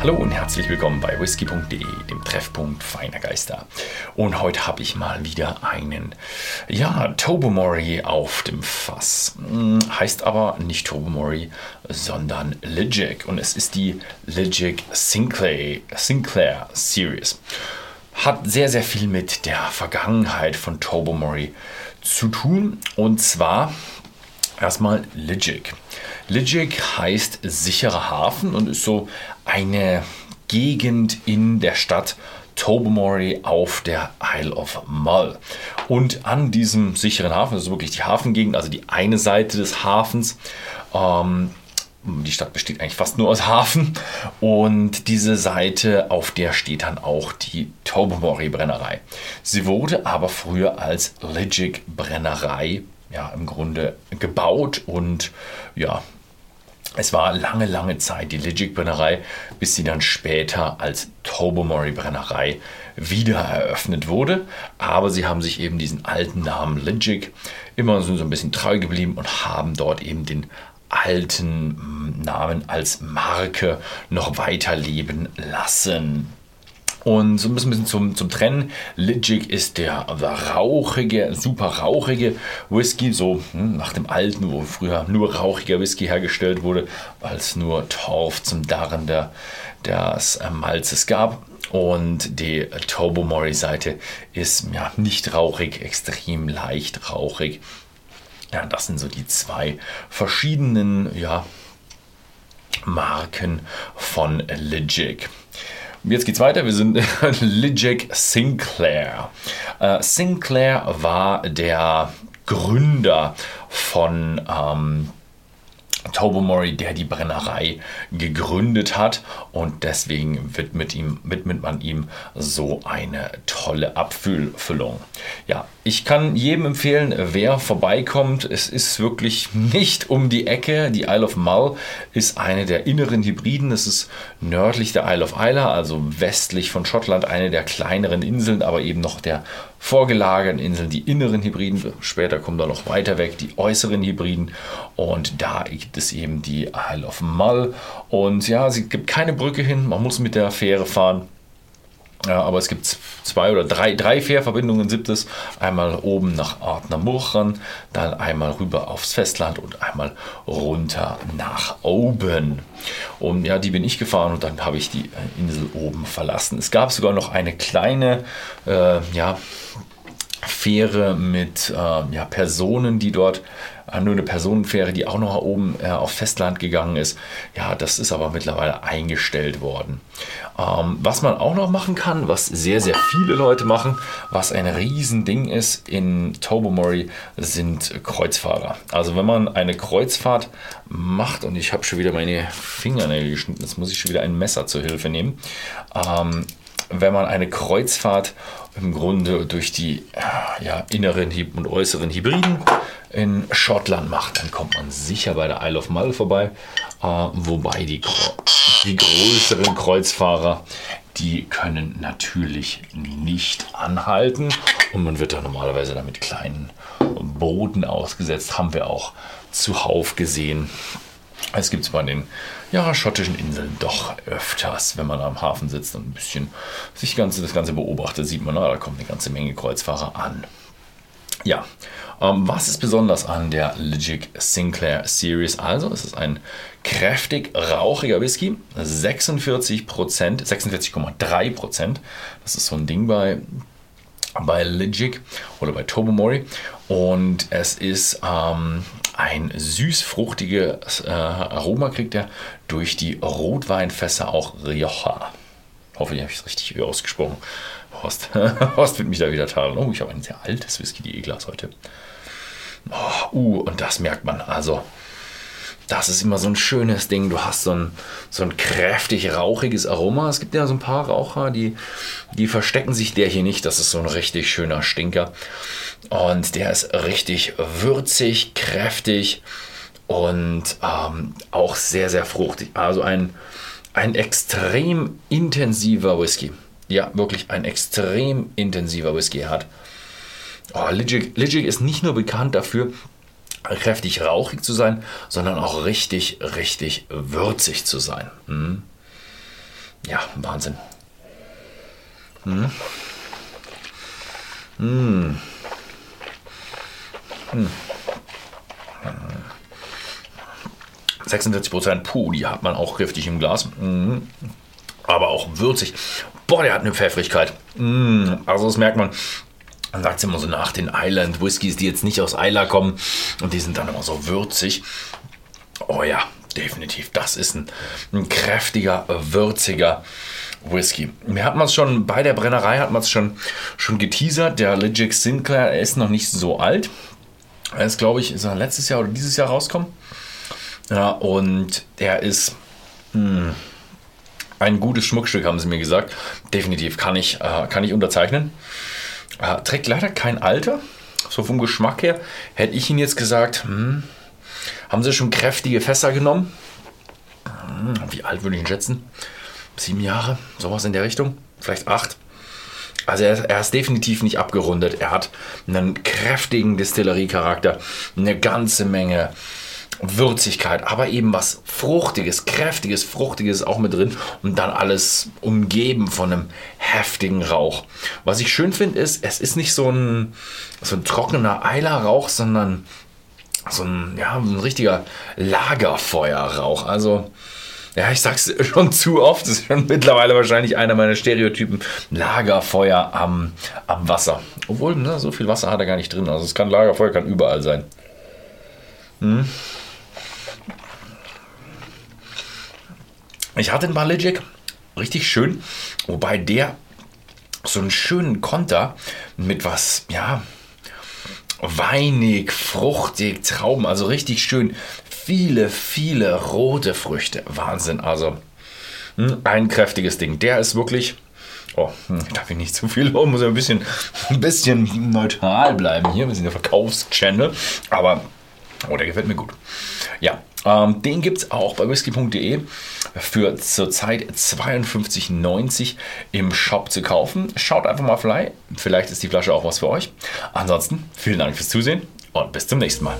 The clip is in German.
Hallo und herzlich willkommen bei whisky.de, dem Treffpunkt feiner Geister. Und heute habe ich mal wieder einen, ja, Tobermory auf dem Fass. Hm, heißt aber nicht Tobermory, sondern Ligic. Und es ist die Ligic Sinclair, Sinclair Series. Hat sehr, sehr viel mit der Vergangenheit von Tobermory zu tun. Und zwar erstmal Ligic. Ligic heißt sicherer Hafen und ist so eine Gegend in der Stadt Tobermory auf der Isle of Mull. Und an diesem sicheren Hafen, das ist wirklich die Hafengegend, also die eine Seite des Hafens, ähm, die Stadt besteht eigentlich fast nur aus Hafen und diese Seite, auf der steht dann auch die Tobermory Brennerei. Sie wurde aber früher als Ligic Brennerei ja im Grunde gebaut und ja es war lange, lange Zeit die Ligic-Brennerei, bis sie dann später als Tobermory-Brennerei wieder eröffnet wurde. Aber sie haben sich eben diesen alten Namen Ligic immer so ein bisschen treu geblieben und haben dort eben den alten hm, Namen als Marke noch weiterleben lassen. Und so ein bisschen zum, zum Trennen. Ligic ist der, der rauchige, super rauchige Whisky, so hm, nach dem alten, wo früher nur rauchiger Whisky hergestellt wurde, weil es nur Torf zum Darren der, des äh, Malzes gab. Und die Tobermory-Seite ist ja nicht rauchig, extrem leicht rauchig. Ja, das sind so die zwei verschiedenen ja, Marken von Ligic. Jetzt geht's weiter. Wir sind Ligic Sinclair. Äh, Sinclair war der Gründer von ähm, Tobermory, der die Brennerei gegründet hat und deswegen widmet, ihm, widmet man ihm so eine tolle Abfüllfüllung. Ja, ich kann jedem empfehlen, wer vorbeikommt, es ist wirklich nicht um die Ecke. Die Isle of Mull ist eine der inneren Hybriden. Es ist nördlich der Isle of Isla, also westlich von Schottland, eine der kleineren Inseln, aber eben noch der vorgelagerten Inseln, die inneren Hybriden. Später kommen da noch weiter weg die äußeren Hybriden. Und da gibt es eben die Isle of Mull. Und ja, es gibt keine Brücke hin. Man muss mit der Fähre fahren. Ja, aber es gibt zwei oder drei, drei Fährverbindungen gibt es. Einmal oben nach Ardnamurchan, dann einmal rüber aufs Festland und einmal runter nach oben. Und ja, die bin ich gefahren und dann habe ich die äh, Insel oben verlassen. Es gab sogar noch eine kleine, äh, ja, Fähre mit äh, ja, Personen, die dort äh, nur eine Personenfähre, die auch noch oben äh, auf Festland gegangen ist. Ja, das ist aber mittlerweile eingestellt worden. Ähm, was man auch noch machen kann, was sehr, sehr viele Leute machen, was ein Riesending ist in Tobermory, sind Kreuzfahrer. Also wenn man eine Kreuzfahrt macht, und ich habe schon wieder meine Fingernägel geschnitten, jetzt muss ich schon wieder ein Messer zur Hilfe nehmen. Ähm, wenn man eine Kreuzfahrt im Grunde durch die ja, inneren und äußeren Hybriden in Schottland macht, dann kommt man sicher bei der Isle of Mull vorbei. Äh, wobei die, die größeren Kreuzfahrer, die können natürlich nicht anhalten und man wird da normalerweise damit kleinen Booten ausgesetzt. Haben wir auch zuhauf gesehen. Es gibt es bei den ja, schottischen Inseln doch öfters, wenn man am Hafen sitzt und ein bisschen sich ganze, das Ganze beobachtet, sieht man, na, da kommt eine ganze Menge Kreuzfahrer an. Ja, ähm, was ist besonders an der Legic Sinclair Series? Also, es ist ein kräftig rauchiger Whisky, 46% 46,3% Das ist so ein Ding bei bei Legic oder bei Tobermory und es ist ähm, ein süß-fruchtiges äh, Aroma kriegt er durch die Rotweinfässer auch Rioja. Hoffe, ich habe es richtig ausgesprochen. Horst, Horst wird mich da wieder tadeln. Oh, ich habe ein sehr altes Whisky, die E-Glas heute. Oh, uh, und das merkt man. Also, das ist immer so ein schönes Ding. Du hast so ein, so ein kräftig rauchiges Aroma. Es gibt ja so ein paar Raucher, die, die verstecken sich. Der hier nicht. Das ist so ein richtig schöner Stinker. Und der ist richtig würzig, kräftig und ähm, auch sehr, sehr fruchtig. Also ein, ein extrem intensiver Whisky. Ja, wirklich ein extrem intensiver Whisky hat. Oh, Ligic, Ligic ist nicht nur bekannt dafür, kräftig rauchig zu sein, sondern auch richtig, richtig würzig zu sein. Hm. Ja, Wahnsinn. Hm. Hm. Hm. 46 Prozent, puh, die hat man auch kräftig im Glas. Mhm. Aber auch würzig. Boah, der hat eine Pfeffrigkeit. Mhm. Also das merkt man. Man sagt es immer so nach den Island Whiskys, die jetzt nicht aus Isla kommen und die sind dann immer so würzig. Oh ja, definitiv. Das ist ein, ein kräftiger, würziger Whisky. Mir hat man es schon bei der Brennerei hat man es schon, schon geteasert. Der Legic Sinclair ist noch nicht so alt. Er ist, glaube ich, ist er letztes Jahr oder dieses Jahr rausgekommen. Ja, und er ist mh, hm, ein gutes Schmuckstück, haben sie mir gesagt. Definitiv kann ich, äh, kann ich unterzeichnen. Äh, trägt leider kein Alter. So vom Geschmack her hätte ich ihn jetzt gesagt, hm, haben sie schon kräftige Fässer genommen. Hm, wie alt würde ich ihn schätzen? Sieben Jahre, sowas in der Richtung. Vielleicht acht. Also er, er, ist definitiv nicht abgerundet. Er hat einen kräftigen Distillerie-Charakter, eine ganze Menge Würzigkeit, aber eben was Fruchtiges, Kräftiges, Fruchtiges auch mit drin und dann alles umgeben von einem heftigen Rauch. Was ich schön finde, ist, es ist nicht so ein, so ein trockener Eilerrauch, sondern so ein, ja, ein richtiger Lagerfeuerrauch. Also, ja, ich sag's schon zu oft, das ist schon mittlerweile wahrscheinlich einer meiner Stereotypen. Lagerfeuer am, am Wasser. Obwohl, ne, so viel Wasser hat er gar nicht drin. Also es kann Lagerfeuer, kann überall sein. Hm. Ich hatte einen Baligic, richtig schön, wobei der so einen schönen Konter mit was, ja, weinig, fruchtig, Trauben, also richtig schön. Viele, viele rote Früchte. Wahnsinn, also hm, ein kräftiges Ding. Der ist wirklich. Oh, hm, darf ich nicht zu viel loben, muss ja ein bisschen, ein bisschen neutral bleiben hier. Wir sind der Verkaufschannel. Aber, oh, der gefällt mir gut. Ja, ähm, den gibt es auch bei whisky.de für zurzeit 52,90 im Shop zu kaufen. Schaut einfach mal fly. Vielleicht ist die Flasche auch was für euch. Ansonsten vielen Dank fürs Zusehen und bis zum nächsten Mal.